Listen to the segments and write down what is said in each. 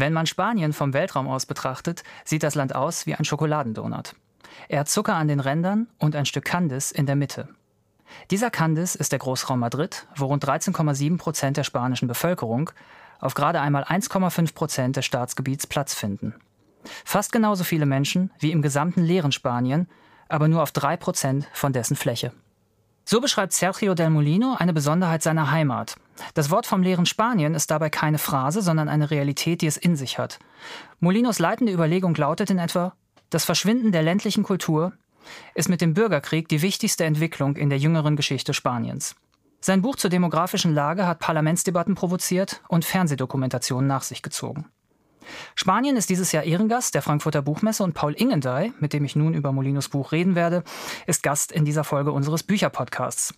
Wenn man Spanien vom Weltraum aus betrachtet, sieht das Land aus wie ein Schokoladendonut. Er hat Zucker an den Rändern und ein Stück Kandis in der Mitte. Dieser Kandis ist der Großraum Madrid, wo rund 13,7 Prozent der spanischen Bevölkerung auf gerade einmal 1,5 Prozent des Staatsgebiets Platz finden. Fast genauso viele Menschen wie im gesamten leeren Spanien, aber nur auf drei Prozent von dessen Fläche. So beschreibt Sergio del Molino eine Besonderheit seiner Heimat. Das Wort vom leeren Spanien ist dabei keine Phrase, sondern eine Realität, die es in sich hat. Molinos leitende Überlegung lautet in etwa, das Verschwinden der ländlichen Kultur ist mit dem Bürgerkrieg die wichtigste Entwicklung in der jüngeren Geschichte Spaniens. Sein Buch zur demografischen Lage hat Parlamentsdebatten provoziert und Fernsehdokumentationen nach sich gezogen. Spanien ist dieses Jahr Ehrengast der Frankfurter Buchmesse und Paul Ingendey, mit dem ich nun über Molinos Buch reden werde, ist Gast in dieser Folge unseres Bücherpodcasts.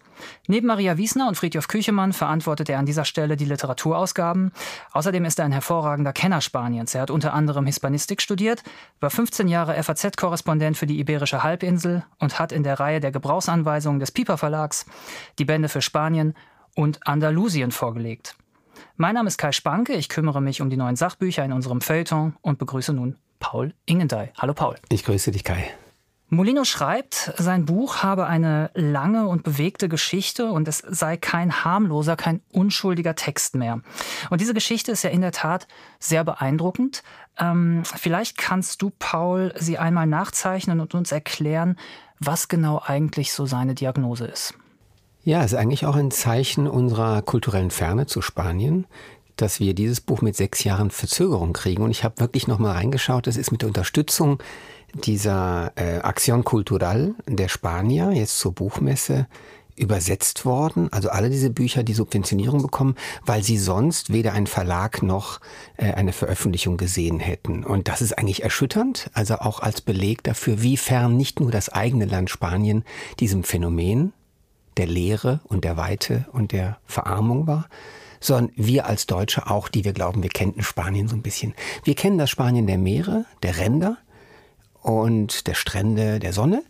Neben Maria Wiesner und Friedhof Küchemann verantwortet er an dieser Stelle die Literaturausgaben. Außerdem ist er ein hervorragender Kenner Spaniens. Er hat unter anderem Hispanistik studiert, war 15 Jahre FAZ-Korrespondent für die Iberische Halbinsel und hat in der Reihe der Gebrauchsanweisungen des Piper Verlags die Bände für Spanien und Andalusien vorgelegt. Mein Name ist Kai Spanke, ich kümmere mich um die neuen Sachbücher in unserem Feuilleton und begrüße nun Paul Ingendey. Hallo Paul. Ich grüße dich, Kai. Molino schreibt, sein Buch habe eine lange und bewegte Geschichte und es sei kein harmloser, kein unschuldiger Text mehr. Und diese Geschichte ist ja in der Tat sehr beeindruckend. Ähm, vielleicht kannst du, Paul, sie einmal nachzeichnen und uns erklären, was genau eigentlich so seine Diagnose ist. Ja, es ist eigentlich auch ein Zeichen unserer kulturellen Ferne zu Spanien, dass wir dieses Buch mit sechs Jahren Verzögerung kriegen. Und ich habe wirklich nochmal reingeschaut, das ist mit der Unterstützung dieser äh, Acción Cultural der Spanier jetzt zur Buchmesse übersetzt worden, also alle diese Bücher die Subventionierung bekommen, weil sie sonst weder ein Verlag noch äh, eine Veröffentlichung gesehen hätten. Und das ist eigentlich erschütternd, also auch als Beleg dafür, wie fern nicht nur das eigene Land Spanien diesem Phänomen der Leere und der Weite und der Verarmung war, sondern wir als Deutsche auch, die wir glauben, wir kennen Spanien so ein bisschen. Wir kennen das Spanien der Meere, der Ränder und der Strände, der Sonne.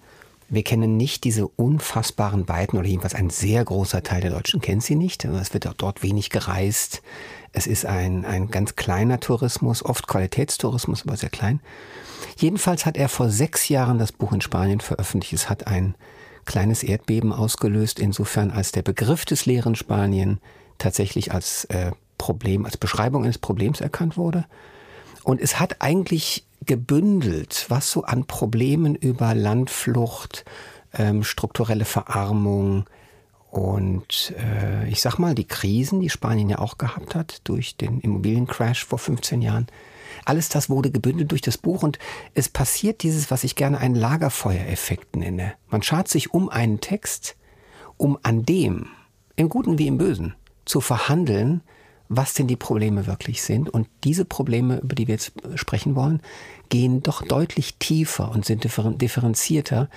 Wir kennen nicht diese unfassbaren Weiten oder jedenfalls ein sehr großer Teil der Deutschen kennt sie nicht. Es wird auch dort wenig gereist. Es ist ein, ein ganz kleiner Tourismus, oft Qualitätstourismus, aber sehr klein. Jedenfalls hat er vor sechs Jahren das Buch in Spanien veröffentlicht. Es hat ein kleines Erdbeben ausgelöst, insofern als der Begriff des leeren Spanien tatsächlich als äh, Problem, als Beschreibung eines Problems erkannt wurde. Und es hat eigentlich gebündelt, was so an Problemen über Landflucht, ähm, strukturelle Verarmung und äh, ich sag mal die Krisen, die Spanien ja auch gehabt hat durch den Immobiliencrash vor 15 Jahren, alles das wurde gebündelt durch das Buch und es passiert dieses, was ich gerne einen Lagerfeuereffekt nenne. Man schart sich um einen Text, um an dem, im Guten wie im Bösen, zu verhandeln, was denn die Probleme wirklich sind. Und diese Probleme, über die wir jetzt sprechen wollen, gehen doch deutlich tiefer und sind differenzierter,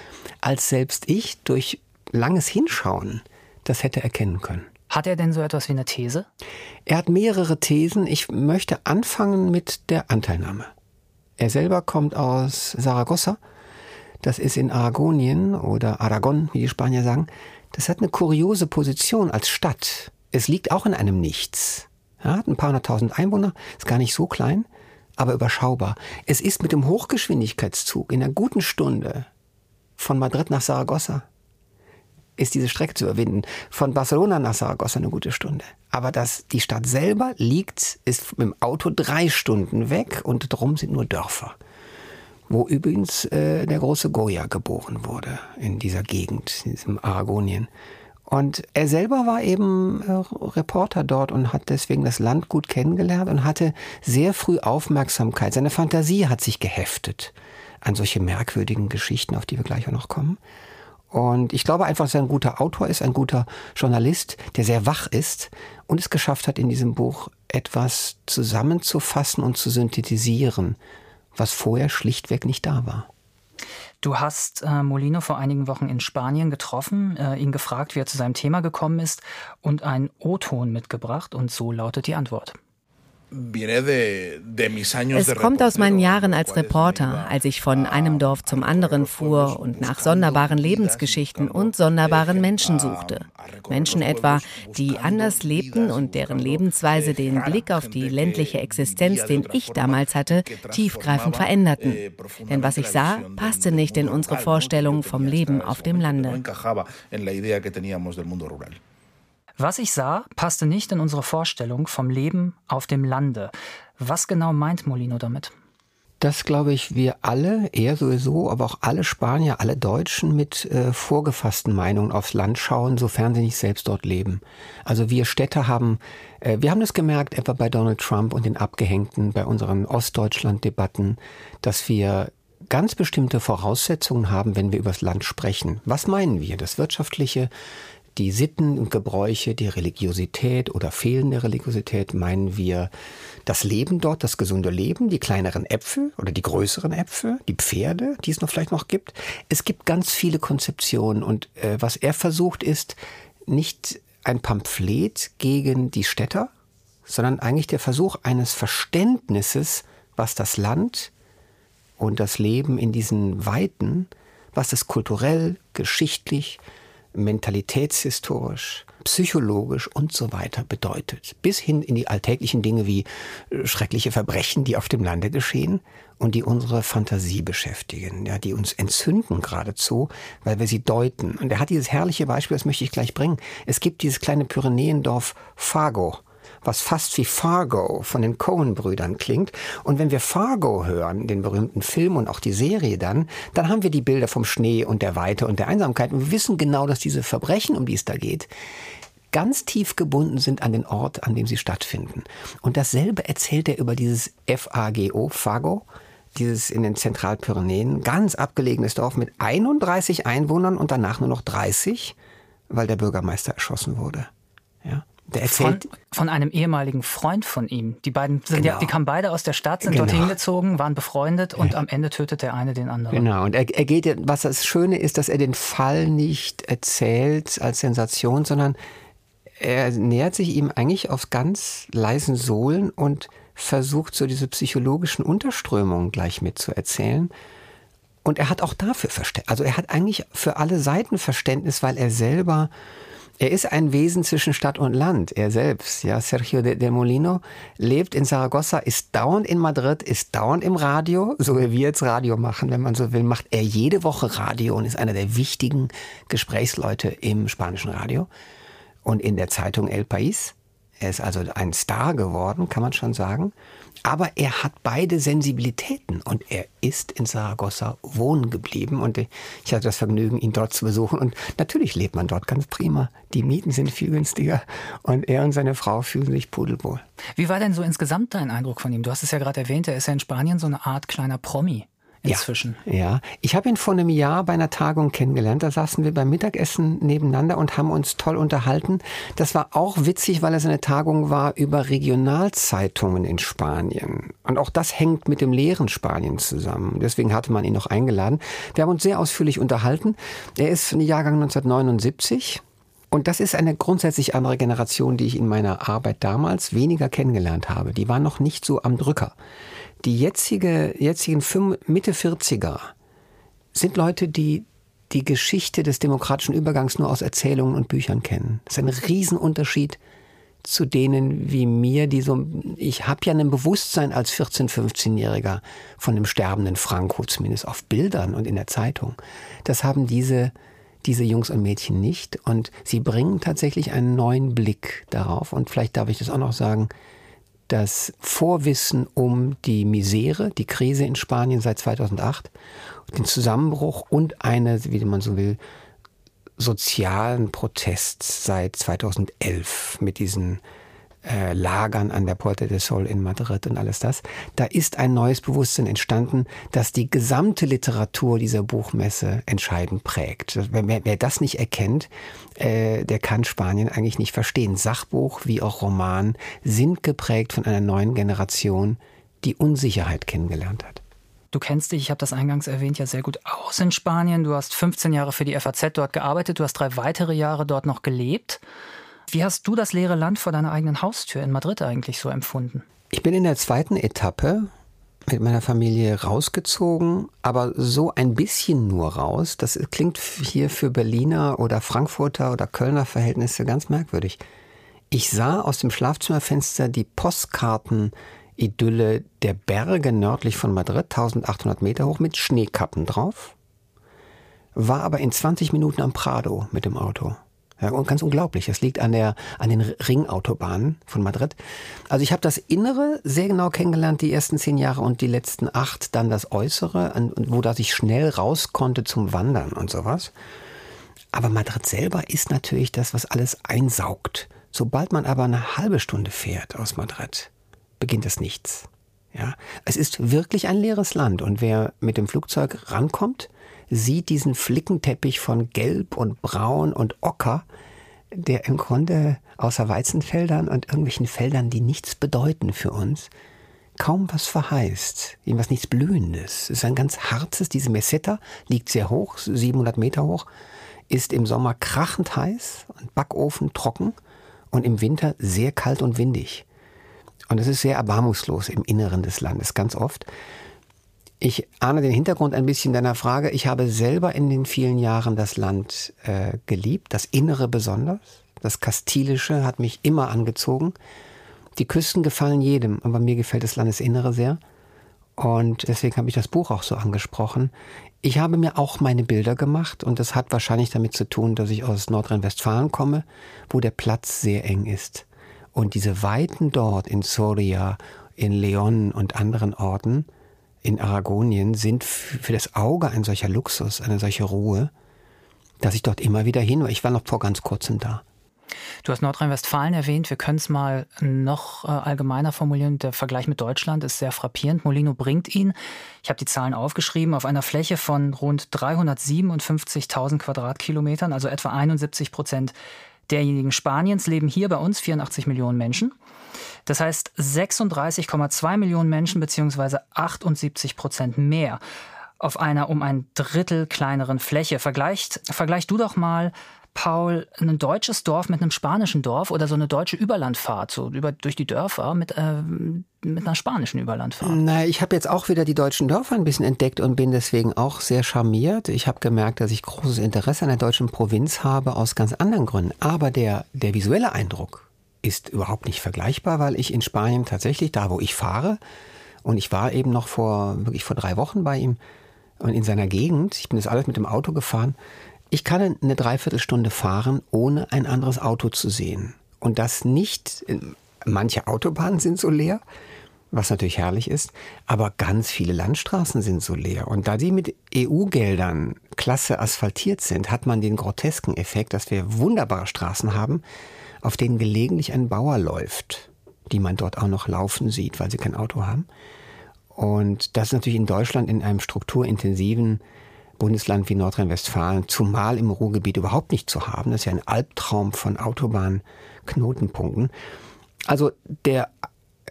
als selbst ich durch langes Hinschauen das hätte erkennen können. Hat er denn so etwas wie eine These? Er hat mehrere Thesen. Ich möchte anfangen mit der Anteilnahme. Er selber kommt aus Saragossa. Das ist in Aragonien oder Aragon, wie die Spanier sagen. Das hat eine kuriose Position als Stadt. Es liegt auch in einem Nichts. Ja, hat ein paar hunderttausend Einwohner, ist gar nicht so klein, aber überschaubar. Es ist mit dem Hochgeschwindigkeitszug in einer guten Stunde von Madrid nach Saragossa ist diese Strecke zu überwinden. Von Barcelona nach Saragossa eine gute Stunde. Aber das, die Stadt selber liegt, ist mit dem Auto drei Stunden weg und drum sind nur Dörfer. Wo übrigens äh, der große Goya geboren wurde, in dieser Gegend, in diesem Aragonien. Und er selber war eben äh, Reporter dort und hat deswegen das Land gut kennengelernt und hatte sehr früh Aufmerksamkeit. Seine Fantasie hat sich geheftet an solche merkwürdigen Geschichten, auf die wir gleich auch noch kommen. Und ich glaube einfach, dass er ein guter Autor ist, ein guter Journalist, der sehr wach ist und es geschafft hat, in diesem Buch etwas zusammenzufassen und zu synthetisieren, was vorher schlichtweg nicht da war. Du hast äh, Molino vor einigen Wochen in Spanien getroffen, äh, ihn gefragt, wie er zu seinem Thema gekommen ist und einen O-Ton mitgebracht und so lautet die Antwort. Es kommt aus meinen Jahren als Reporter, als ich von einem Dorf zum anderen fuhr und nach sonderbaren Lebensgeschichten und sonderbaren Menschen suchte. Menschen etwa, die anders lebten und deren Lebensweise den Blick auf die ländliche Existenz, den ich damals hatte, tiefgreifend veränderten. Denn was ich sah, passte nicht in unsere Vorstellung vom Leben auf dem Lande. Was ich sah, passte nicht in unsere Vorstellung vom Leben auf dem Lande. Was genau meint Molino damit? Das glaube ich, wir alle, er sowieso, aber auch alle Spanier, alle Deutschen mit äh, vorgefassten Meinungen aufs Land schauen, sofern sie nicht selbst dort leben. Also wir Städter haben, äh, wir haben das gemerkt, etwa bei Donald Trump und den Abgehängten, bei unseren Ostdeutschland-Debatten, dass wir ganz bestimmte Voraussetzungen haben, wenn wir über das Land sprechen. Was meinen wir? Das Wirtschaftliche, die Sitten und Gebräuche, die Religiosität oder fehlende Religiosität meinen wir das Leben dort, das gesunde Leben, die kleineren Äpfel oder die größeren Äpfel, die Pferde, die es noch vielleicht noch gibt. Es gibt ganz viele Konzeptionen und äh, was er versucht ist, nicht ein Pamphlet gegen die Städter, sondern eigentlich der Versuch eines Verständnisses, was das Land und das Leben in diesen Weiten, was es kulturell, geschichtlich, mentalitätshistorisch, psychologisch und so weiter bedeutet. Bis hin in die alltäglichen Dinge wie äh, schreckliche Verbrechen, die auf dem Lande geschehen und die unsere Fantasie beschäftigen, ja, die uns entzünden geradezu, weil wir sie deuten. Und er hat dieses herrliche Beispiel, das möchte ich gleich bringen. Es gibt dieses kleine Pyrenäendorf Fargo was fast wie Fargo von den Cohen-Brüdern klingt. Und wenn wir Fargo hören, den berühmten Film und auch die Serie dann, dann haben wir die Bilder vom Schnee und der Weite und der Einsamkeit. Und wir wissen genau, dass diese Verbrechen, um die es da geht, ganz tief gebunden sind an den Ort, an dem sie stattfinden. Und dasselbe erzählt er über dieses FAGO, Fargo, dieses in den Zentralpyrenäen, ganz abgelegenes Dorf mit 31 Einwohnern und danach nur noch 30, weil der Bürgermeister erschossen wurde. Ja. Der erzählt von, von, einem ehemaligen Freund von ihm. Die beiden sind genau. ja, die kamen beide aus der Stadt, sind genau. dorthin gezogen, waren befreundet und ja. am Ende tötet der eine den anderen. Genau. Und er, er geht, was das Schöne ist, dass er den Fall nicht erzählt als Sensation, sondern er nähert sich ihm eigentlich auf ganz leisen Sohlen und versucht so diese psychologischen Unterströmungen gleich mitzuerzählen. Und er hat auch dafür Verständnis. Also er hat eigentlich für alle Seiten Verständnis, weil er selber er ist ein Wesen zwischen Stadt und Land, er selbst. Ja, Sergio de, de Molino lebt in Saragossa, ist dauernd in Madrid, ist dauernd im Radio, so wie wir jetzt Radio machen, wenn man so will, macht er jede Woche Radio und ist einer der wichtigen Gesprächsleute im spanischen Radio und in der Zeitung El País. Er ist also ein Star geworden, kann man schon sagen. Aber er hat beide Sensibilitäten und er ist in Saragossa wohnen geblieben und ich hatte das Vergnügen, ihn dort zu besuchen und natürlich lebt man dort ganz prima. Die Mieten sind viel günstiger und er und seine Frau fühlen sich pudelwohl. Wie war denn so insgesamt dein Eindruck von ihm? Du hast es ja gerade erwähnt, er ist ja in Spanien so eine Art kleiner Promi inzwischen. Ja, ja, ich habe ihn vor einem Jahr bei einer Tagung kennengelernt. Da saßen wir beim Mittagessen nebeneinander und haben uns toll unterhalten. Das war auch witzig, weil es eine Tagung war über Regionalzeitungen in Spanien. Und auch das hängt mit dem leeren Spanien zusammen. Deswegen hatte man ihn noch eingeladen. Wir haben uns sehr ausführlich unterhalten. Er ist ein Jahrgang 1979. Und das ist eine grundsätzlich andere Generation, die ich in meiner Arbeit damals weniger kennengelernt habe. Die war noch nicht so am Drücker. Die jetzige, jetzigen Mitte 40er sind Leute, die die Geschichte des demokratischen Übergangs nur aus Erzählungen und Büchern kennen. Das ist ein Riesenunterschied zu denen wie mir, die so, ich habe ja ein Bewusstsein als 14-, 15-Jähriger von dem sterbenden Franco, zumindest auf Bildern und in der Zeitung. Das haben diese, diese Jungs und Mädchen nicht und sie bringen tatsächlich einen neuen Blick darauf und vielleicht darf ich das auch noch sagen, das Vorwissen um die Misere, die Krise in Spanien seit 2008, den Zusammenbruch und eine, wie man so will, sozialen Protest seit 2011 mit diesen äh, Lagern an der Puerta del Sol in Madrid und alles das. Da ist ein neues Bewusstsein entstanden, das die gesamte Literatur dieser Buchmesse entscheidend prägt. Wer, wer das nicht erkennt, äh, der kann Spanien eigentlich nicht verstehen. Sachbuch wie auch Roman sind geprägt von einer neuen Generation, die Unsicherheit kennengelernt hat. Du kennst dich, ich habe das eingangs erwähnt, ja sehr gut aus in Spanien. Du hast 15 Jahre für die FAZ dort gearbeitet, du hast drei weitere Jahre dort noch gelebt. Wie hast du das leere Land vor deiner eigenen Haustür in Madrid eigentlich so empfunden? Ich bin in der zweiten Etappe mit meiner Familie rausgezogen, aber so ein bisschen nur raus. Das klingt hier für Berliner oder Frankfurter oder Kölner Verhältnisse ganz merkwürdig. Ich sah aus dem Schlafzimmerfenster die Postkarten-Idylle der Berge nördlich von Madrid, 1800 Meter hoch, mit Schneekappen drauf, war aber in 20 Minuten am Prado mit dem Auto. Ja, ganz unglaublich. Das liegt an, der, an den Ringautobahnen von Madrid. Also ich habe das Innere sehr genau kennengelernt, die ersten zehn Jahre und die letzten acht, dann das Äußere, wo das ich schnell raus konnte zum Wandern und sowas. Aber Madrid selber ist natürlich das, was alles einsaugt. Sobald man aber eine halbe Stunde fährt aus Madrid, beginnt das nichts. Ja, es ist wirklich ein leeres Land und wer mit dem Flugzeug rankommt, sieht diesen Flickenteppich von Gelb und Braun und Ocker, der im Grunde außer Weizenfeldern und irgendwelchen Feldern, die nichts bedeuten für uns, kaum was verheißt, irgendwas nichts Blühendes. Es ist ein ganz harzes, diese Meseta liegt sehr hoch, 700 Meter hoch, ist im Sommer krachend heiß und Backofen trocken und im Winter sehr kalt und windig. Und es ist sehr erbarmungslos im Inneren des Landes, ganz oft. Ich ahne den Hintergrund ein bisschen deiner Frage. Ich habe selber in den vielen Jahren das Land äh, geliebt, das Innere besonders. Das Kastilische hat mich immer angezogen. Die Küsten gefallen jedem, aber mir gefällt das Landesinnere sehr. Und deswegen habe ich das Buch auch so angesprochen. Ich habe mir auch meine Bilder gemacht und das hat wahrscheinlich damit zu tun, dass ich aus Nordrhein-Westfalen komme, wo der Platz sehr eng ist. Und diese Weiten dort in Soria, in Leon und anderen Orten, in Aragonien sind für das Auge ein solcher Luxus, eine solche Ruhe, dass ich dort immer wieder hin war. Ich war noch vor ganz kurzem da. Du hast Nordrhein-Westfalen erwähnt. Wir können es mal noch äh, allgemeiner formulieren. Der Vergleich mit Deutschland ist sehr frappierend. Molino bringt ihn. Ich habe die Zahlen aufgeschrieben. Auf einer Fläche von rund 357.000 Quadratkilometern, also etwa 71 Prozent derjenigen Spaniens, leben hier bei uns 84 Millionen Menschen. Das heißt 36,2 Millionen Menschen beziehungsweise 78 Prozent mehr auf einer um ein Drittel kleineren Fläche. Vergleicht, vergleich du doch mal, Paul, ein deutsches Dorf mit einem spanischen Dorf oder so eine deutsche Überlandfahrt, so über, durch die Dörfer mit, äh, mit einer spanischen Überlandfahrt? Na, ich habe jetzt auch wieder die deutschen Dörfer ein bisschen entdeckt und bin deswegen auch sehr charmiert. Ich habe gemerkt, dass ich großes Interesse an der deutschen Provinz habe aus ganz anderen Gründen. Aber der, der visuelle Eindruck, ist überhaupt nicht vergleichbar, weil ich in Spanien tatsächlich, da wo ich fahre, und ich war eben noch vor, wirklich vor drei Wochen bei ihm und in seiner Gegend, ich bin das alles mit dem Auto gefahren, ich kann eine Dreiviertelstunde fahren, ohne ein anderes Auto zu sehen. Und das nicht, manche Autobahnen sind so leer, was natürlich herrlich ist, aber ganz viele Landstraßen sind so leer. Und da die mit EU-Geldern klasse asphaltiert sind, hat man den grotesken Effekt, dass wir wunderbare Straßen haben, auf denen gelegentlich ein Bauer läuft, die man dort auch noch laufen sieht, weil sie kein Auto haben. Und das ist natürlich in Deutschland in einem strukturintensiven Bundesland wie Nordrhein-Westfalen, zumal im Ruhrgebiet überhaupt nicht zu haben. Das ist ja ein Albtraum von Autobahnknotenpunkten. Also der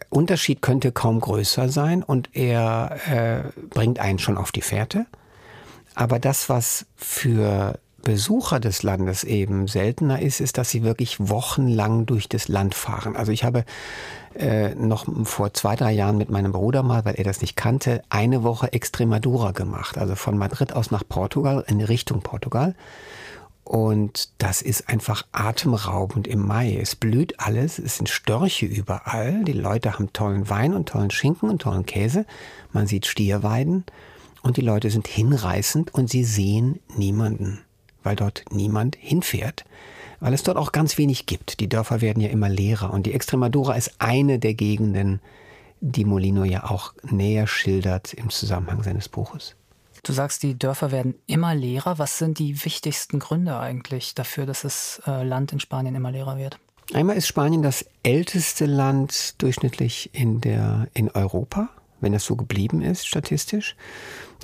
Unterschied könnte kaum größer sein und er äh, bringt einen schon auf die Fährte. Aber das, was für Besucher des Landes eben seltener ist, ist, dass sie wirklich wochenlang durch das Land fahren. Also ich habe äh, noch vor zwei, drei Jahren mit meinem Bruder mal, weil er das nicht kannte, eine Woche Extremadura gemacht. Also von Madrid aus nach Portugal, in Richtung Portugal. Und das ist einfach atemraubend im Mai. Es blüht alles, es sind Störche überall. Die Leute haben tollen Wein und tollen Schinken und tollen Käse. Man sieht Stierweiden und die Leute sind hinreißend und sie sehen niemanden weil dort niemand hinfährt, weil es dort auch ganz wenig gibt. Die Dörfer werden ja immer leerer und die Extremadura ist eine der Gegenden, die Molino ja auch näher schildert im Zusammenhang seines Buches. Du sagst, die Dörfer werden immer leerer. Was sind die wichtigsten Gründe eigentlich dafür, dass das äh, Land in Spanien immer leerer wird? Einmal ist Spanien das älteste Land durchschnittlich in, der, in Europa, wenn das so geblieben ist, statistisch.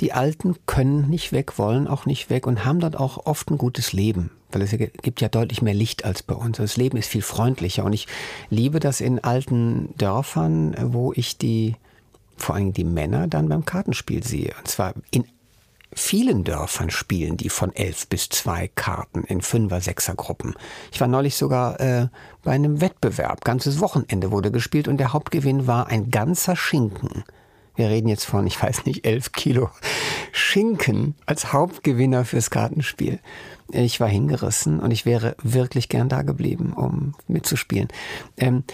Die Alten können nicht weg, wollen auch nicht weg und haben dort auch oft ein gutes Leben, weil es gibt ja deutlich mehr Licht als bei uns. Das Leben ist viel freundlicher und ich liebe das in alten Dörfern, wo ich die, vor allem die Männer dann beim Kartenspiel sehe. Und zwar in vielen Dörfern spielen die von elf bis zwei Karten in Fünfer-, Sechser-Gruppen. Ich war neulich sogar äh, bei einem Wettbewerb. Ganzes Wochenende wurde gespielt und der Hauptgewinn war ein ganzer Schinken. Wir reden jetzt von, ich weiß nicht, elf Kilo Schinken als Hauptgewinner fürs Kartenspiel. Ich war hingerissen und ich wäre wirklich gern da geblieben, um mitzuspielen. Ähm,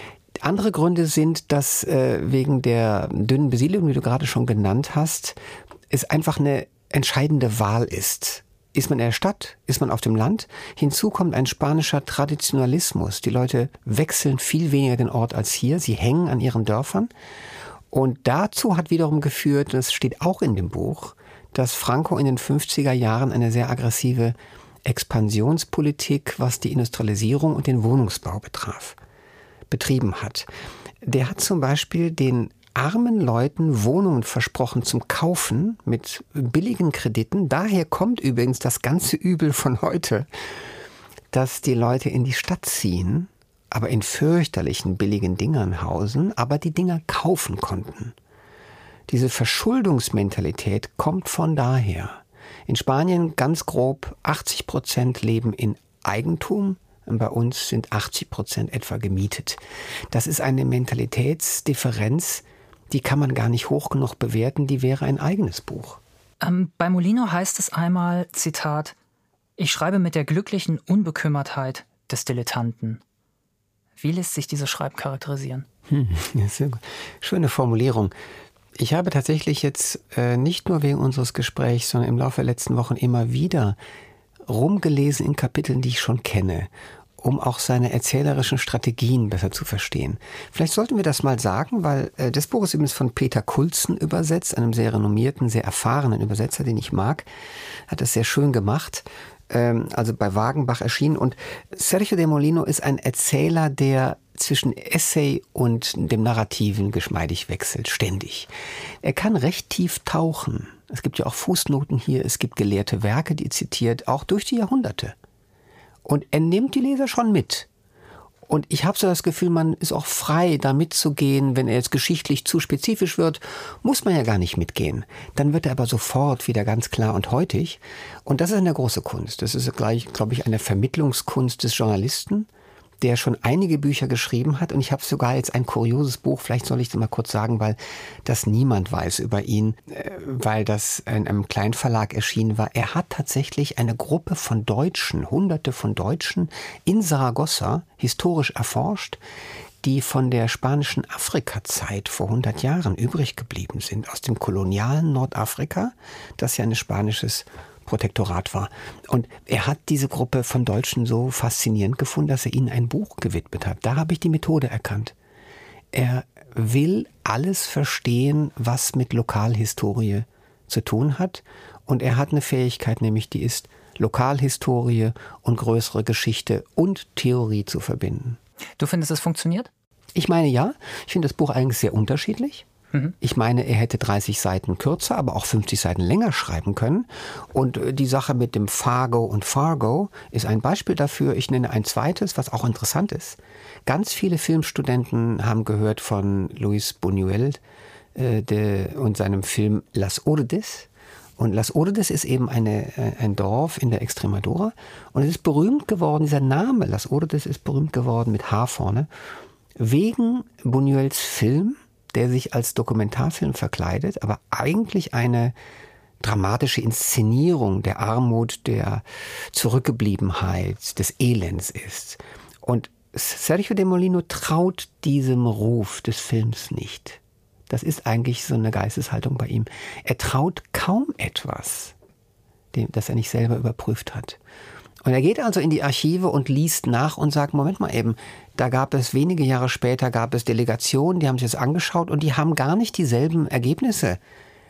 andere Gründe sind, dass äh, wegen der dünnen Besiedlung, die du gerade schon genannt hast, es einfach eine entscheidende Wahl ist. Ist man in der Stadt? Ist man auf dem Land? Hinzu kommt ein spanischer Traditionalismus. Die Leute wechseln viel weniger den Ort als hier. Sie hängen an ihren Dörfern. Und dazu hat wiederum geführt, das steht auch in dem Buch, dass Franco in den 50er Jahren eine sehr aggressive Expansionspolitik, was die Industrialisierung und den Wohnungsbau betraf, betrieben hat. Der hat zum Beispiel den armen Leuten Wohnungen versprochen zum Kaufen mit billigen Krediten. Daher kommt übrigens das ganze Übel von heute, dass die Leute in die Stadt ziehen, aber in fürchterlichen billigen Dingern hausen, aber die Dinger kaufen konnten. Diese Verschuldungsmentalität kommt von daher. In Spanien ganz grob 80 Prozent leben in Eigentum, bei uns sind 80 Prozent etwa gemietet. Das ist eine Mentalitätsdifferenz, die kann man gar nicht hoch genug bewerten, die wäre ein eigenes Buch. Ähm, bei Molino heißt es einmal, Zitat, ich schreibe mit der glücklichen Unbekümmertheit des Dilettanten. Wie lässt sich diese Schreib charakterisieren? Hm, Schöne Formulierung. Ich habe tatsächlich jetzt äh, nicht nur wegen unseres Gesprächs, sondern im Laufe der letzten Wochen immer wieder rumgelesen in Kapiteln, die ich schon kenne um auch seine erzählerischen Strategien besser zu verstehen. Vielleicht sollten wir das mal sagen, weil äh, das Buch ist übrigens von Peter Kulzen übersetzt, einem sehr renommierten, sehr erfahrenen Übersetzer, den ich mag. Hat das sehr schön gemacht. Ähm, also bei Wagenbach erschienen. Und Sergio de Molino ist ein Erzähler, der zwischen Essay und dem Narrativen geschmeidig wechselt, ständig. Er kann recht tief tauchen. Es gibt ja auch Fußnoten hier, es gibt gelehrte Werke, die zitiert, auch durch die Jahrhunderte. Und er nimmt die Leser schon mit. Und ich habe so das Gefühl, man ist auch frei, da mitzugehen. Wenn er jetzt geschichtlich zu spezifisch wird, muss man ja gar nicht mitgehen. Dann wird er aber sofort wieder ganz klar und heutig. Und das ist eine große Kunst. Das ist gleich, glaube ich, eine Vermittlungskunst des Journalisten der schon einige Bücher geschrieben hat und ich habe sogar jetzt ein kurioses Buch, vielleicht soll ich das mal kurz sagen, weil das niemand weiß über ihn, äh, weil das in einem Kleinverlag erschienen war. Er hat tatsächlich eine Gruppe von Deutschen, hunderte von Deutschen in Saragossa historisch erforscht, die von der spanischen Afrika-Zeit vor 100 Jahren übrig geblieben sind, aus dem kolonialen Nordafrika, das ja ein spanisches Protektorat war. Und er hat diese Gruppe von Deutschen so faszinierend gefunden, dass er ihnen ein Buch gewidmet hat. Da habe ich die Methode erkannt. Er will alles verstehen, was mit Lokalhistorie zu tun hat. Und er hat eine Fähigkeit, nämlich die ist, Lokalhistorie und größere Geschichte und Theorie zu verbinden. Du findest, es funktioniert? Ich meine ja. Ich finde das Buch eigentlich sehr unterschiedlich. Mhm. Ich meine, er hätte 30 Seiten kürzer, aber auch 50 Seiten länger schreiben können. Und äh, die Sache mit dem Fargo und Fargo ist ein Beispiel dafür. Ich nenne ein zweites, was auch interessant ist. Ganz viele Filmstudenten haben gehört von Luis Buñuel äh, de, und seinem Film Las Urdes. Und Las Urdes ist eben eine, äh, ein Dorf in der Extremadura. Und es ist berühmt geworden, dieser Name Las Urdes ist berühmt geworden mit H vorne, wegen Buñuels Film der sich als Dokumentarfilm verkleidet, aber eigentlich eine dramatische Inszenierung der Armut, der Zurückgebliebenheit, des Elends ist. Und Sergio de Molino traut diesem Ruf des Films nicht. Das ist eigentlich so eine Geisteshaltung bei ihm. Er traut kaum etwas, das er nicht selber überprüft hat. Und er geht also in die Archive und liest nach und sagt, Moment mal eben, da gab es wenige Jahre später gab es Delegationen, die haben sich das angeschaut und die haben gar nicht dieselben Ergebnisse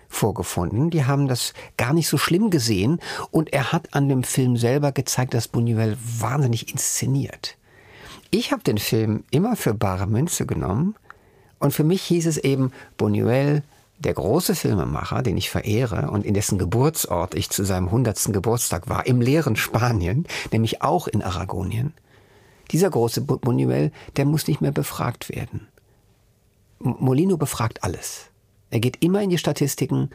vorgefunden. Die haben das gar nicht so schlimm gesehen und er hat an dem Film selber gezeigt, dass Buñuel wahnsinnig inszeniert. Ich habe den Film immer für bare Münze genommen und für mich hieß es eben Buñuel, der große Filmemacher, den ich verehre und in dessen Geburtsort ich zu seinem 100. Geburtstag war, im leeren Spanien, nämlich auch in Aragonien, dieser große Buñuel, der muss nicht mehr befragt werden. Molino befragt alles. Er geht immer in die Statistiken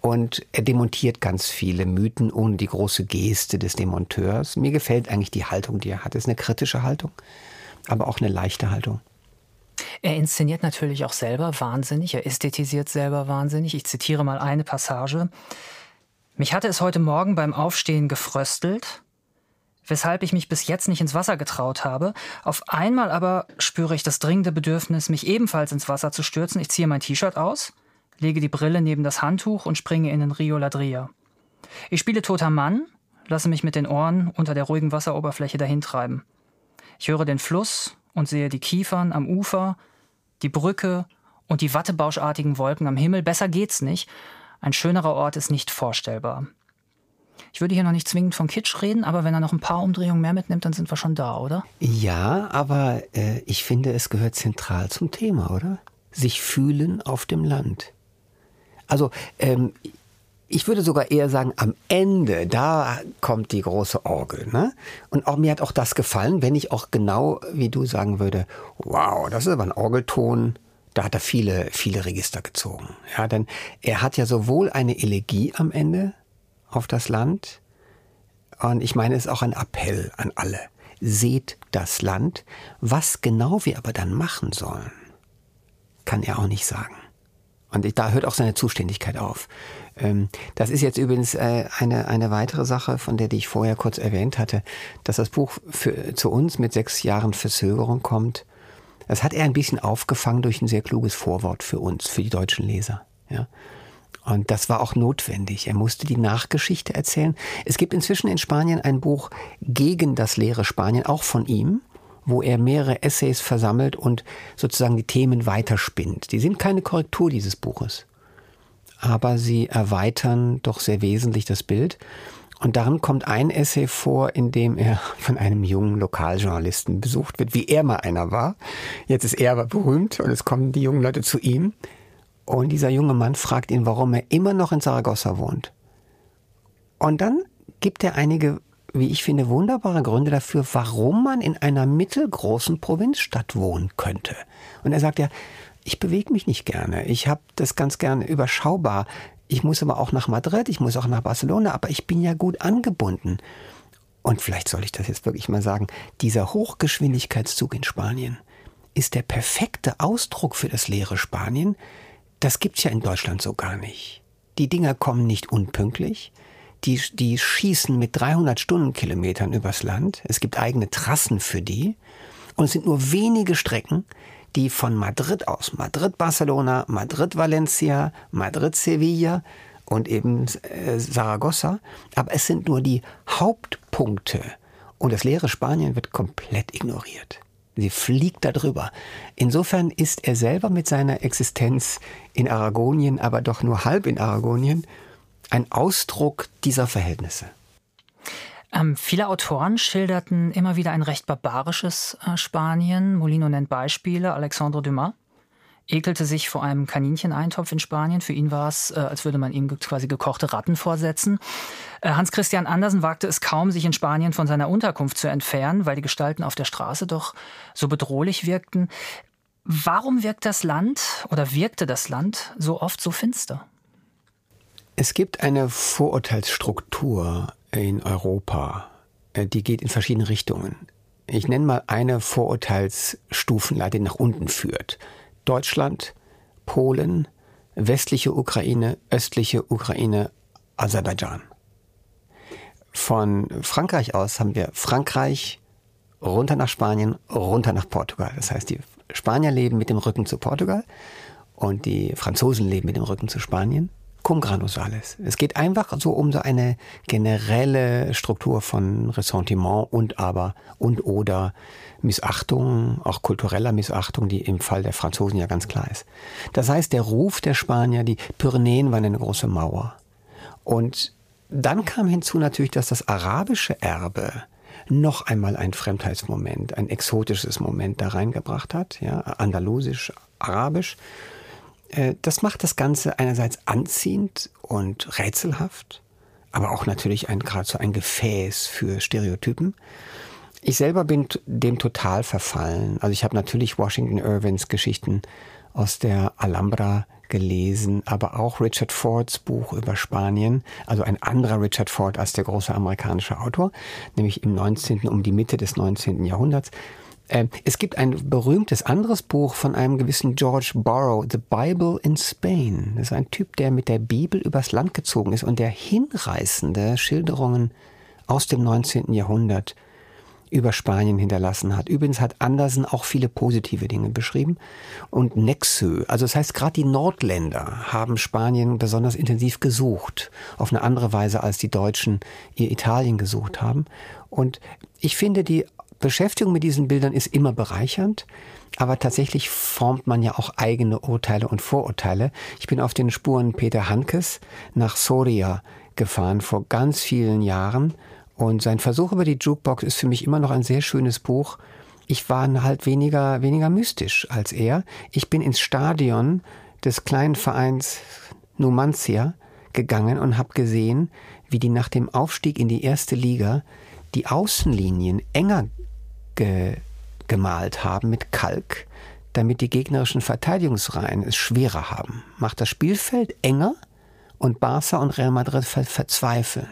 und er demontiert ganz viele Mythen ohne die große Geste des Demonteurs. Mir gefällt eigentlich die Haltung, die er hat. Es ist eine kritische Haltung, aber auch eine leichte Haltung. Er inszeniert natürlich auch selber wahnsinnig, er ästhetisiert selber wahnsinnig. Ich zitiere mal eine Passage. Mich hatte es heute Morgen beim Aufstehen gefröstelt, weshalb ich mich bis jetzt nicht ins Wasser getraut habe. Auf einmal aber spüre ich das dringende Bedürfnis, mich ebenfalls ins Wasser zu stürzen. Ich ziehe mein T-Shirt aus, lege die Brille neben das Handtuch und springe in den Rio Ladria. Ich spiele toter Mann, lasse mich mit den Ohren unter der ruhigen Wasseroberfläche dahintreiben. Ich höre den Fluss und sehe die Kiefern am Ufer, die Brücke und die wattebauschartigen Wolken am Himmel. Besser geht's nicht. Ein schönerer Ort ist nicht vorstellbar. Ich würde hier noch nicht zwingend von Kitsch reden, aber wenn er noch ein paar Umdrehungen mehr mitnimmt, dann sind wir schon da, oder? Ja, aber äh, ich finde, es gehört zentral zum Thema, oder? Sich fühlen auf dem Land. Also, ähm, ich würde sogar eher sagen, am Ende, da kommt die große Orgel. Ne? Und auch mir hat auch das gefallen, wenn ich auch genau wie du sagen würde, wow, das ist aber ein Orgelton, da hat er viele, viele Register gezogen. Ja, denn er hat ja sowohl eine Elegie am Ende auf das Land, und ich meine, es ist auch ein Appell an alle. Seht das Land. Was genau wir aber dann machen sollen, kann er auch nicht sagen. Und da hört auch seine Zuständigkeit auf. Ähm, das ist jetzt übrigens äh, eine, eine weitere Sache, von der die ich vorher kurz erwähnt hatte, dass das Buch für, zu uns mit sechs Jahren Verzögerung kommt. Das hat er ein bisschen aufgefangen durch ein sehr kluges Vorwort für uns, für die deutschen Leser. Ja. Und das war auch notwendig. Er musste die Nachgeschichte erzählen. Es gibt inzwischen in Spanien ein Buch gegen das leere Spanien, auch von ihm wo er mehrere Essays versammelt und sozusagen die Themen weiterspinnt. Die sind keine Korrektur dieses Buches, aber sie erweitern doch sehr wesentlich das Bild. Und darin kommt ein Essay vor, in dem er von einem jungen Lokaljournalisten besucht wird, wie er mal einer war. Jetzt ist er aber berühmt und es kommen die jungen Leute zu ihm. Und dieser junge Mann fragt ihn, warum er immer noch in Saragossa wohnt. Und dann gibt er einige wie ich finde, wunderbare Gründe dafür, warum man in einer mittelgroßen Provinzstadt wohnen könnte. Und er sagt ja, ich bewege mich nicht gerne. Ich habe das ganz gerne überschaubar. Ich muss aber auch nach Madrid, ich muss auch nach Barcelona, aber ich bin ja gut angebunden. Und vielleicht soll ich das jetzt wirklich mal sagen, dieser Hochgeschwindigkeitszug in Spanien ist der perfekte Ausdruck für das leere Spanien. Das gibt's ja in Deutschland so gar nicht. Die Dinger kommen nicht unpünktlich die, die schießen mit 300 Stundenkilometern übers Land. Es gibt eigene Trassen für die. Und es sind nur wenige Strecken, die von Madrid aus, Madrid-Barcelona, Madrid-Valencia, Madrid-Sevilla und eben äh, Saragossa, aber es sind nur die Hauptpunkte. Und das leere Spanien wird komplett ignoriert. Sie fliegt darüber. Insofern ist er selber mit seiner Existenz in Aragonien, aber doch nur halb in Aragonien, ein Ausdruck dieser Verhältnisse. Ähm, viele Autoren schilderten immer wieder ein recht barbarisches äh, Spanien. Molino nennt Beispiele. Alexandre Dumas ekelte sich vor einem Kanincheneintopf in Spanien. Für ihn war es, äh, als würde man ihm quasi gekochte Ratten vorsetzen. Äh, Hans Christian Andersen wagte es kaum, sich in Spanien von seiner Unterkunft zu entfernen, weil die Gestalten auf der Straße doch so bedrohlich wirkten. Warum wirkt das Land oder wirkte das Land so oft so finster? Es gibt eine Vorurteilsstruktur in Europa, äh, die geht in verschiedene Richtungen. Ich nenne mal eine Vorurteilsstufenleiter, die nach unten führt. Deutschland, Polen, westliche Ukraine, östliche Ukraine, Aserbaidschan. Von Frankreich aus haben wir Frankreich, runter nach Spanien, runter nach Portugal. Das heißt, die Spanier leben mit dem Rücken zu Portugal und die Franzosen leben mit dem Rücken zu Spanien cum grano salis. Es geht einfach so um so eine generelle Struktur von Ressentiment und aber und oder Missachtung, auch kultureller Missachtung, die im Fall der Franzosen ja ganz klar ist. Das heißt, der Ruf der Spanier, die Pyrenäen waren eine große Mauer. Und dann kam hinzu natürlich, dass das arabische Erbe noch einmal ein Fremdheitsmoment, ein exotisches Moment da reingebracht hat, ja, andalusisch, arabisch. Äh, das macht das Ganze einerseits anziehend und rätselhaft, aber auch natürlich ein, gerade so ein Gefäß für Stereotypen. Ich selber bin dem total verfallen. Also ich habe natürlich Washington Irvins Geschichten aus der Alhambra gelesen, aber auch Richard Fords Buch über Spanien, also ein anderer Richard Ford als der große amerikanische Autor, nämlich im 19., um die Mitte des 19. Jahrhunderts. Ähm, es gibt ein berühmtes anderes Buch von einem gewissen George Borrow, The Bible in Spain. Das ist ein Typ, der mit der Bibel übers Land gezogen ist und der hinreißende Schilderungen aus dem 19. Jahrhundert über Spanien hinterlassen hat. Übrigens hat Andersen auch viele positive Dinge beschrieben. Und Nexö, also das heißt, gerade die Nordländer haben Spanien besonders intensiv gesucht, auf eine andere Weise, als die Deutschen ihr Italien gesucht haben. Und ich finde, die Beschäftigung mit diesen Bildern ist immer bereichernd. Aber tatsächlich formt man ja auch eigene Urteile und Vorurteile. Ich bin auf den Spuren Peter Hankes nach Soria gefahren vor ganz vielen Jahren und sein Versuch über die Jukebox ist für mich immer noch ein sehr schönes Buch. Ich war halt weniger, weniger mystisch als er. Ich bin ins Stadion des kleinen Vereins Numancia gegangen und habe gesehen, wie die nach dem Aufstieg in die erste Liga die Außenlinien enger ge gemalt haben mit Kalk, damit die gegnerischen Verteidigungsreihen es schwerer haben. Macht das Spielfeld enger und Barca und Real Madrid ver verzweifeln.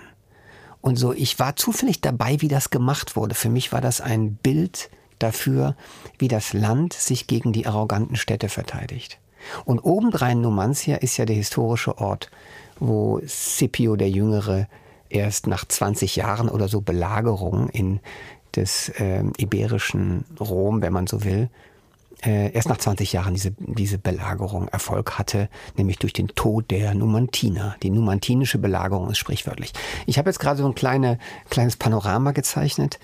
Und so, ich war zufällig dabei, wie das gemacht wurde. Für mich war das ein Bild dafür, wie das Land sich gegen die arroganten Städte verteidigt. Und obendrein Numancia ist ja der historische Ort, wo Scipio der Jüngere erst nach 20 Jahren oder so Belagerung in des äh, iberischen Rom, wenn man so will, äh, erst nach 20 Jahren diese, diese Belagerung Erfolg hatte, nämlich durch den Tod der Numantiner. Die numantinische Belagerung ist sprichwörtlich. Ich habe jetzt gerade so ein kleine, kleines Panorama gezeichnet,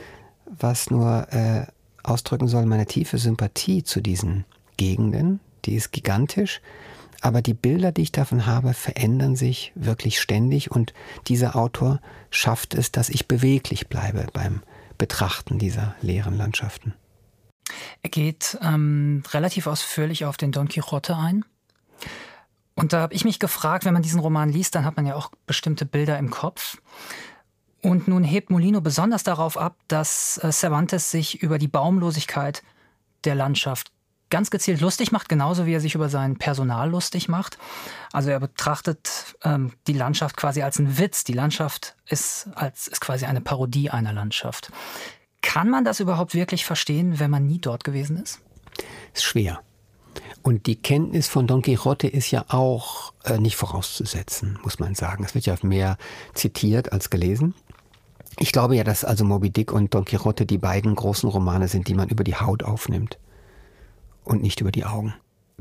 was nur äh, ausdrücken soll meine tiefe Sympathie zu diesen Gegenden. Die ist gigantisch. Aber die Bilder, die ich davon habe, verändern sich wirklich ständig und dieser Autor schafft es, dass ich beweglich bleibe beim Betrachten dieser leeren Landschaften. Er geht ähm, relativ ausführlich auf den Don Quixote ein. Und da habe ich mich gefragt, wenn man diesen Roman liest, dann hat man ja auch bestimmte Bilder im Kopf. Und nun hebt Molino besonders darauf ab, dass äh, Cervantes sich über die Baumlosigkeit der Landschaft ganz gezielt lustig macht, genauso wie er sich über sein Personal lustig macht. Also er betrachtet ähm, die Landschaft quasi als einen Witz. Die Landschaft ist, als, ist quasi eine Parodie einer Landschaft. Kann man das überhaupt wirklich verstehen, wenn man nie dort gewesen ist? Ist schwer. Und die Kenntnis von Don Quixote ist ja auch äh, nicht vorauszusetzen, muss man sagen. Es wird ja mehr zitiert als gelesen. Ich glaube ja, dass also Moby Dick und Don Quixote die beiden großen Romane sind, die man über die Haut aufnimmt und nicht über die Augen.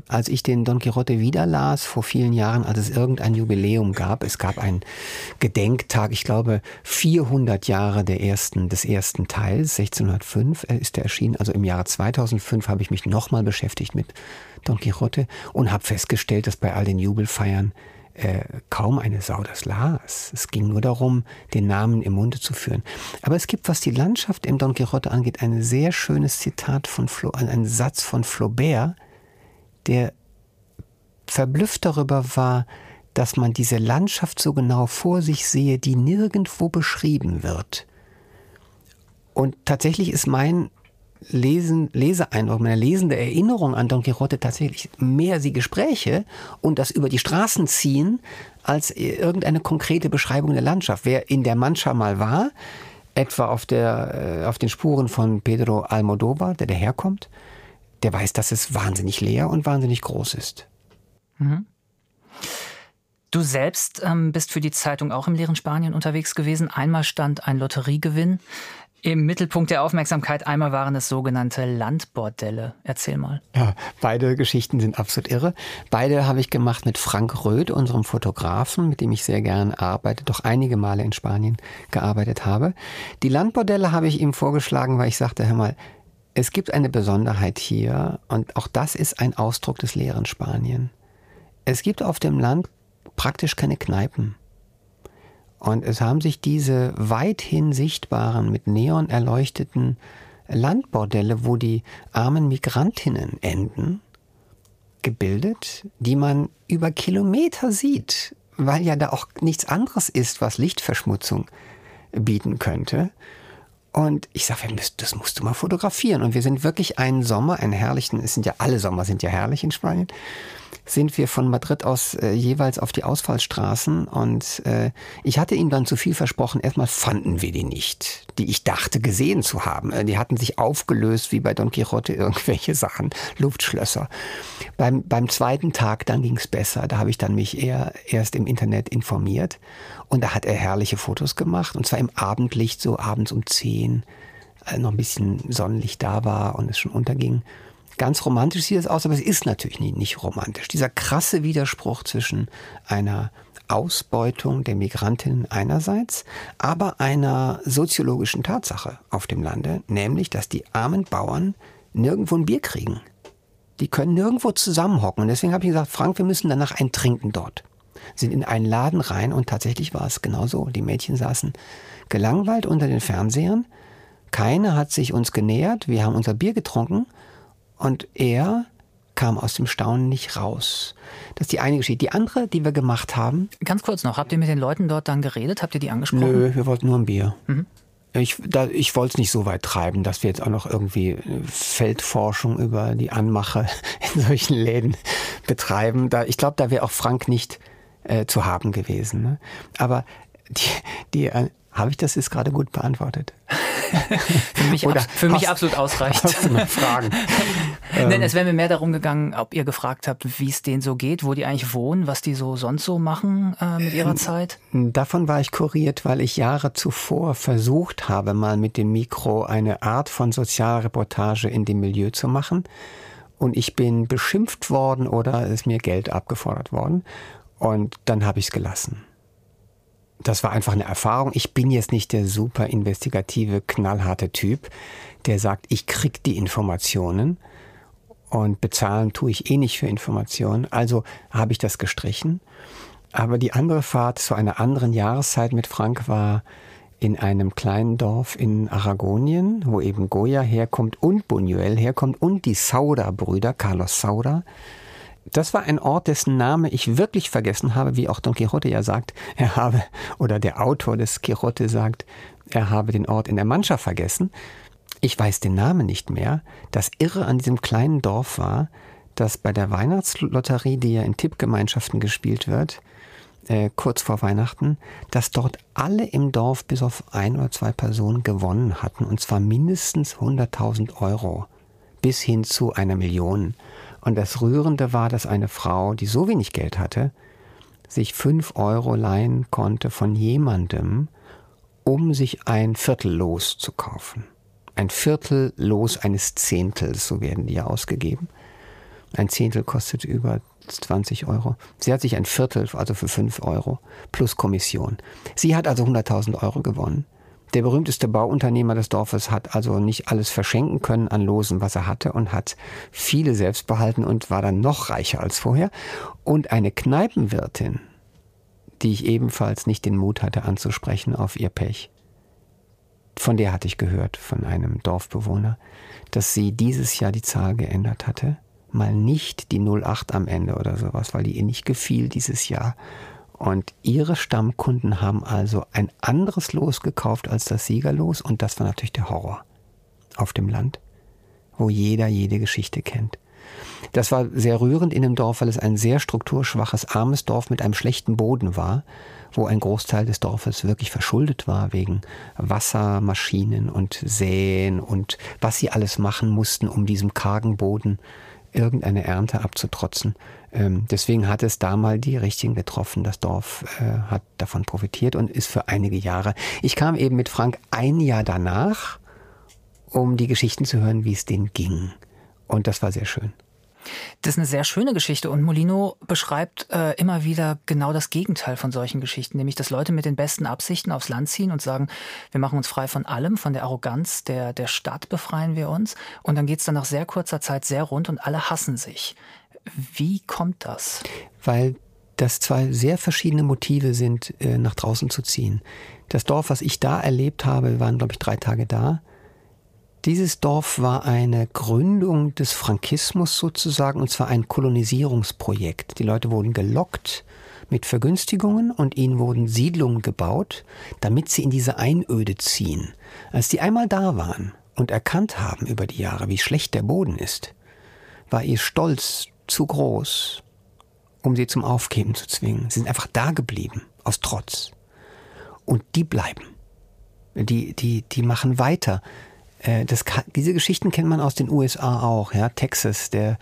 Als ich den Don Quixote wieder las, vor vielen Jahren, als es irgendein Jubiläum gab, es gab einen Gedenktag, ich glaube 400 Jahre der ersten, des ersten Teils, 1605 ist er erschienen, also im Jahre 2005 habe ich mich nochmal beschäftigt mit Don Quixote und habe festgestellt, dass bei all den Jubelfeiern äh, kaum eine Sau das las. Es ging nur darum, den Namen im Munde zu führen. Aber es gibt, was die Landschaft im Don Quixote angeht, ein sehr schönes Zitat von Flo, einen Satz von Flaubert, der verblüfft darüber war, dass man diese Landschaft so genau vor sich sehe, die nirgendwo beschrieben wird. Und tatsächlich ist mein Lesen, Leseeindruck, meine lesende Erinnerung an Don Quixote tatsächlich mehr die Gespräche und das über die Straßen ziehen, als irgendeine konkrete Beschreibung der Landschaft. Wer in der Mancha mal war, etwa auf, der, äh, auf den Spuren von Pedro Almodovar, der daherkommt, der weiß, dass es wahnsinnig leer und wahnsinnig groß ist. Mhm. Du selbst ähm, bist für die Zeitung auch im leeren Spanien unterwegs gewesen. Einmal stand ein Lotteriegewinn im Mittelpunkt der Aufmerksamkeit. Einmal waren es sogenannte Landbordelle. Erzähl mal. Ja, beide Geschichten sind absolut irre. Beide habe ich gemacht mit Frank Röth, unserem Fotografen, mit dem ich sehr gern arbeite, doch einige Male in Spanien gearbeitet habe. Die Landbordelle habe ich ihm vorgeschlagen, weil ich sagte, hör mal, es gibt eine Besonderheit hier und auch das ist ein Ausdruck des leeren Spanien. Es gibt auf dem Land praktisch keine Kneipen. Und es haben sich diese weithin sichtbaren, mit Neon erleuchteten Landbordelle, wo die armen Migrantinnen enden, gebildet, die man über Kilometer sieht, weil ja da auch nichts anderes ist, was Lichtverschmutzung bieten könnte. Und ich sage, das musst du mal fotografieren. Und wir sind wirklich einen Sommer, einen herrlichen, es sind ja alle Sommer sind ja herrlich in Spanien sind wir von Madrid aus äh, jeweils auf die Ausfallstraßen und äh, ich hatte ihm dann zu viel versprochen. Erstmal fanden wir die nicht, die ich dachte gesehen zu haben. Äh, die hatten sich aufgelöst wie bei Don Quixote irgendwelche Sachen, Luftschlösser. Beim, beim zweiten Tag, dann ging's besser. Da habe ich dann mich eher erst im Internet informiert und da hat er herrliche Fotos gemacht und zwar im Abendlicht, so abends um zehn, äh, noch ein bisschen Sonnenlicht da war und es schon unterging. Ganz romantisch sieht es aus, aber es ist natürlich nicht, nicht romantisch. Dieser krasse Widerspruch zwischen einer Ausbeutung der Migrantinnen einerseits, aber einer soziologischen Tatsache auf dem Lande, nämlich, dass die armen Bauern nirgendwo ein Bier kriegen. Die können nirgendwo zusammenhocken. Und deswegen habe ich gesagt, Frank, wir müssen danach ein Trinken dort. Sind in einen Laden rein und tatsächlich war es genau so. Die Mädchen saßen gelangweilt unter den Fernsehern. Keine hat sich uns genähert. Wir haben unser Bier getrunken und er kam aus dem Staunen nicht raus. Das ist die eine Geschichte. Die andere, die wir gemacht haben. Ganz kurz noch, habt ihr mit den Leuten dort dann geredet? Habt ihr die angesprochen? Nö, wir wollten nur ein Bier. Mhm. Ich, ich wollte es nicht so weit treiben, dass wir jetzt auch noch irgendwie Feldforschung über die Anmache in solchen Läden betreiben. Da, ich glaube, da wäre auch Frank nicht äh, zu haben gewesen. Ne? Aber die, die äh, habe ich das jetzt gerade gut beantwortet? für mich, Oder für mich absolut. Hast noch Fragen? Nein, es wäre mir mehr darum gegangen, ob ihr gefragt habt, wie es denen so geht, wo die eigentlich wohnen, was die so sonst so machen äh, mit ihrer Zeit. Davon war ich kuriert, weil ich Jahre zuvor versucht habe, mal mit dem Mikro eine Art von Sozialreportage in dem Milieu zu machen. Und ich bin beschimpft worden oder ist mir Geld abgefordert worden. Und dann habe ich es gelassen das war einfach eine Erfahrung. Ich bin jetzt nicht der super investigative, knallharte Typ, der sagt, ich krieg die Informationen und bezahlen tue ich eh nicht für Informationen. Also habe ich das gestrichen. Aber die andere Fahrt zu einer anderen Jahreszeit mit Frank war in einem kleinen Dorf in Aragonien, wo eben Goya herkommt und Buñuel herkommt und die Sauda-Brüder, Carlos Sauda, das war ein Ort, dessen Name ich wirklich vergessen habe, wie auch Don Quixote ja sagt, er habe, oder der Autor des Quixote sagt, er habe den Ort in der Mancha vergessen. Ich weiß den Namen nicht mehr. Das Irre an diesem kleinen Dorf war, dass bei der Weihnachtslotterie, die ja in Tippgemeinschaften gespielt wird, äh, kurz vor Weihnachten, dass dort alle im Dorf bis auf ein oder zwei Personen gewonnen hatten, und zwar mindestens 100.000 Euro bis hin zu einer Million. Und das Rührende war, dass eine Frau, die so wenig Geld hatte, sich fünf Euro leihen konnte von jemandem, um sich ein Viertellos zu Ein Viertellos eines Zehntels, so werden die ja ausgegeben. Ein Zehntel kostet über 20 Euro. Sie hat sich ein Viertel, also für fünf Euro, plus Kommission. Sie hat also 100.000 Euro gewonnen. Der berühmteste Bauunternehmer des Dorfes hat also nicht alles verschenken können an Losen, was er hatte und hat viele selbst behalten und war dann noch reicher als vorher. Und eine Kneipenwirtin, die ich ebenfalls nicht den Mut hatte anzusprechen auf ihr Pech. Von der hatte ich gehört, von einem Dorfbewohner, dass sie dieses Jahr die Zahl geändert hatte. Mal nicht die 08 am Ende oder sowas, weil die ihr nicht gefiel dieses Jahr. Und ihre Stammkunden haben also ein anderes Los gekauft als das Siegerlos und das war natürlich der Horror auf dem Land, wo jeder jede Geschichte kennt. Das war sehr rührend in dem Dorf, weil es ein sehr strukturschwaches, armes Dorf mit einem schlechten Boden war, wo ein Großteil des Dorfes wirklich verschuldet war wegen Wassermaschinen und Säen und was sie alles machen mussten, um diesem kargen Boden irgendeine Ernte abzutrotzen. Ähm, deswegen hat es da mal die Richtigen getroffen. Das Dorf äh, hat davon profitiert und ist für einige Jahre. Ich kam eben mit Frank ein Jahr danach, um die Geschichten zu hören, wie es denen ging. Und das war sehr schön. Das ist eine sehr schöne Geschichte und Molino beschreibt äh, immer wieder genau das Gegenteil von solchen Geschichten, nämlich dass Leute mit den besten Absichten aufs Land ziehen und sagen, wir machen uns frei von allem, von der Arroganz der, der Stadt befreien wir uns und dann geht es dann nach sehr kurzer Zeit sehr rund und alle hassen sich. Wie kommt das? Weil das zwei sehr verschiedene Motive sind, äh, nach draußen zu ziehen. Das Dorf, was ich da erlebt habe, wir waren, glaube ich, drei Tage da, dieses Dorf war eine Gründung des Frankismus sozusagen, und zwar ein Kolonisierungsprojekt. Die Leute wurden gelockt mit Vergünstigungen und ihnen wurden Siedlungen gebaut, damit sie in diese Einöde ziehen. Als die einmal da waren und erkannt haben über die Jahre, wie schlecht der Boden ist, war ihr Stolz zu groß, um sie zum Aufgeben zu zwingen. Sie sind einfach da geblieben, aus Trotz. Und die bleiben. Die, die, die machen weiter. Äh, das, diese Geschichten kennt man aus den USA auch. Ja? Texas, der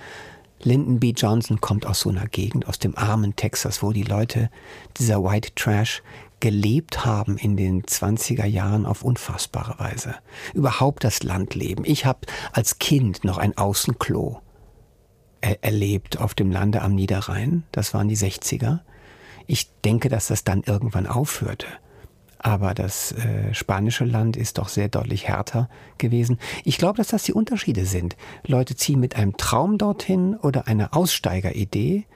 Lyndon B. Johnson kommt aus so einer Gegend, aus dem armen Texas, wo die Leute, dieser White Trash, gelebt haben in den 20er Jahren auf unfassbare Weise. Überhaupt das Landleben. Ich habe als Kind noch ein Außenklo er erlebt auf dem Lande am Niederrhein. Das waren die 60er. Ich denke, dass das dann irgendwann aufhörte. Aber das äh, spanische Land ist doch sehr deutlich härter gewesen. Ich glaube, dass das die Unterschiede sind. Leute ziehen mit einem Traum dorthin oder einer Aussteigeridee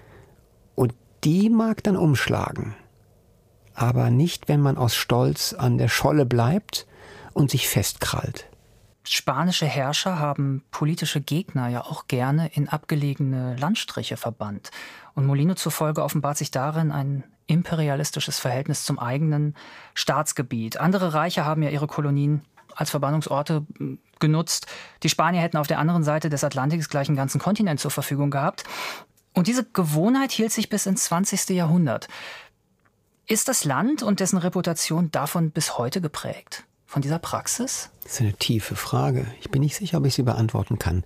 und die mag dann umschlagen. Aber nicht, wenn man aus Stolz an der Scholle bleibt und sich festkrallt. Spanische Herrscher haben politische Gegner ja auch gerne in abgelegene Landstriche verbannt. Und Molino zufolge offenbart sich darin ein imperialistisches Verhältnis zum eigenen Staatsgebiet. Andere Reiche haben ja ihre Kolonien als Verbannungsorte hm, genutzt. Die Spanier hätten auf der anderen Seite des Atlantiks gleich einen ganzen Kontinent zur Verfügung gehabt. Und diese Gewohnheit hielt sich bis ins 20. Jahrhundert. Ist das Land und dessen Reputation davon bis heute geprägt? Von dieser Praxis? Das ist eine tiefe Frage. Ich bin nicht sicher, ob ich sie beantworten kann.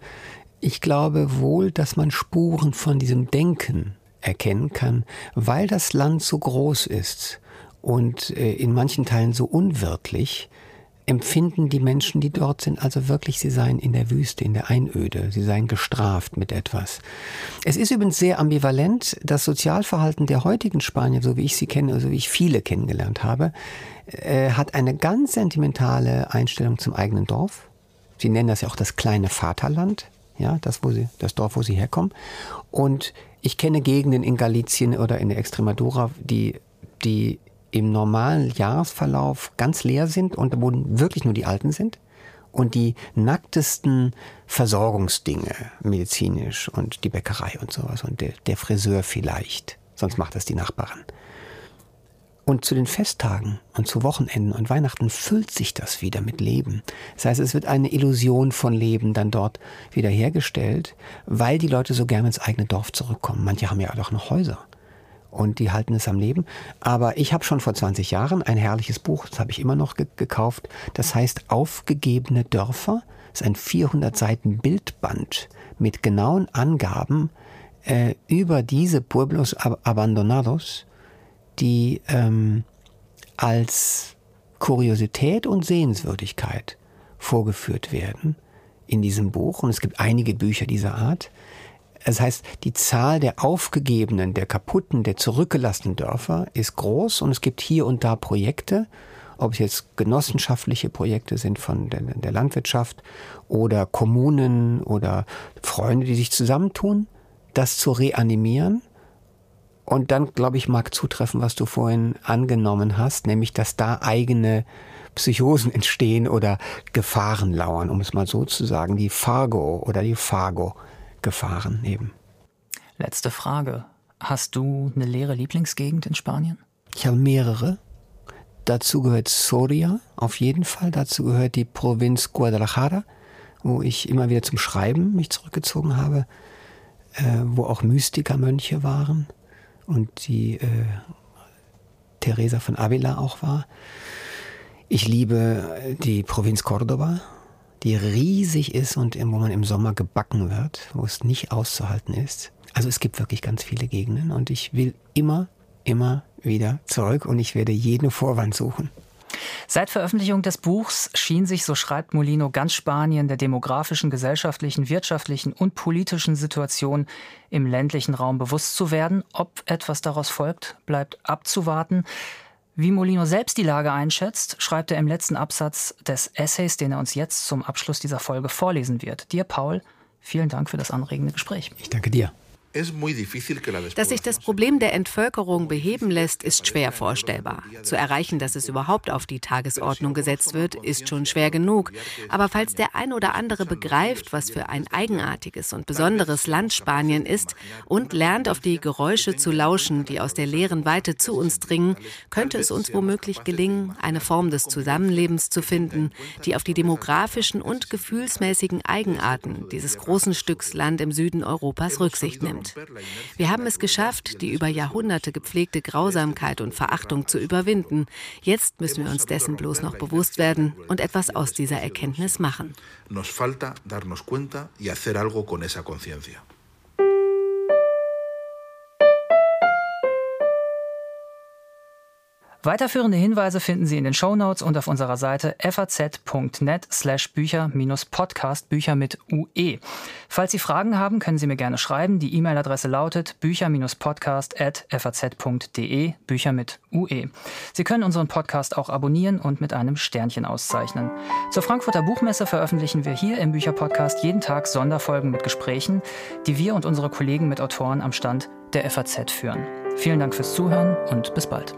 Ich glaube wohl, dass man Spuren von diesem Denken erkennen kann, weil das Land so groß ist und äh, in manchen Teilen so unwirtlich, empfinden die Menschen, die dort sind, also wirklich, sie seien in der Wüste, in der Einöde, sie seien gestraft mit etwas. Es ist übrigens sehr ambivalent, das Sozialverhalten der heutigen Spanier, so wie ich sie kenne, so wie ich viele kennengelernt habe, äh, hat eine ganz sentimentale Einstellung zum eigenen Dorf. Sie nennen das ja auch das kleine Vaterland, ja, das, wo sie, das Dorf, wo sie herkommen. Und ich kenne Gegenden in Galicien oder in der Extremadura, die, die im normalen Jahresverlauf ganz leer sind und wo wirklich nur die Alten sind und die nacktesten Versorgungsdinge, medizinisch und die Bäckerei und sowas und der, der Friseur vielleicht, sonst macht das die Nachbarin. Und zu den Festtagen und zu Wochenenden und Weihnachten füllt sich das wieder mit Leben. Das heißt, es wird eine Illusion von Leben dann dort wiederhergestellt, weil die Leute so gerne ins eigene Dorf zurückkommen. Manche haben ja auch noch Häuser und die halten es am Leben. Aber ich habe schon vor 20 Jahren ein herrliches Buch, das habe ich immer noch ge gekauft, das heißt Aufgegebene Dörfer. Das ist ein 400 Seiten Bildband mit genauen Angaben äh, über diese Pueblos Abandonados die ähm, als Kuriosität und Sehenswürdigkeit vorgeführt werden in diesem Buch. Und es gibt einige Bücher dieser Art. Das heißt, die Zahl der aufgegebenen, der kaputten, der zurückgelassenen Dörfer ist groß und es gibt hier und da Projekte, ob es jetzt genossenschaftliche Projekte sind von der, der Landwirtschaft oder Kommunen oder Freunde, die sich zusammentun, das zu reanimieren. Und dann, glaube ich, mag zutreffen, was du vorhin angenommen hast, nämlich, dass da eigene Psychosen entstehen oder Gefahren lauern, um es mal so zu sagen, die Fargo oder die Fargo-Gefahren eben. Letzte Frage. Hast du eine leere Lieblingsgegend in Spanien? Ich habe mehrere. Dazu gehört Soria, auf jeden Fall. Dazu gehört die Provinz Guadalajara, wo ich immer wieder zum Schreiben mich zurückgezogen habe, äh, wo auch Mystikermönche waren und die äh, Teresa von Avila auch war. Ich liebe die Provinz Cordoba, die riesig ist und wo man im Sommer gebacken wird, wo es nicht auszuhalten ist. Also es gibt wirklich ganz viele Gegenden und ich will immer, immer wieder zurück und ich werde jeden Vorwand suchen. Seit Veröffentlichung des Buchs schien sich, so schreibt Molino, ganz Spanien der demografischen, gesellschaftlichen, wirtschaftlichen und politischen Situation im ländlichen Raum bewusst zu werden. Ob etwas daraus folgt, bleibt abzuwarten. Wie Molino selbst die Lage einschätzt, schreibt er im letzten Absatz des Essays, den er uns jetzt zum Abschluss dieser Folge vorlesen wird. Dir, Paul, vielen Dank für das anregende Gespräch. Ich danke dir. Dass sich das Problem der Entvölkerung beheben lässt, ist schwer vorstellbar. Zu erreichen, dass es überhaupt auf die Tagesordnung gesetzt wird, ist schon schwer genug. Aber falls der ein oder andere begreift, was für ein eigenartiges und besonderes Land Spanien ist und lernt, auf die Geräusche zu lauschen, die aus der leeren Weite zu uns dringen, könnte es uns womöglich gelingen, eine Form des Zusammenlebens zu finden, die auf die demografischen und gefühlsmäßigen Eigenarten dieses großen Stücks Land im Süden Europas Rücksicht nimmt. Wir haben es geschafft, die über Jahrhunderte gepflegte Grausamkeit und Verachtung zu überwinden. Jetzt müssen wir uns dessen bloß noch bewusst werden und etwas aus dieser Erkenntnis machen. Nos falta darnos cuenta y hacer algo con esa conciencia. Weiterführende Hinweise finden Sie in den Shownotes und auf unserer Seite faz.net slash Bücher-Podcast, Bücher mit UE. Falls Sie Fragen haben, können Sie mir gerne schreiben. Die E-Mail-Adresse lautet bücher-podcast.faz.de, Bücher mit UE. Sie können unseren Podcast auch abonnieren und mit einem Sternchen auszeichnen. Zur Frankfurter Buchmesse veröffentlichen wir hier im Bücherpodcast jeden Tag Sonderfolgen mit Gesprächen, die wir und unsere Kollegen mit Autoren am Stand der FAZ führen. Vielen Dank fürs Zuhören und bis bald.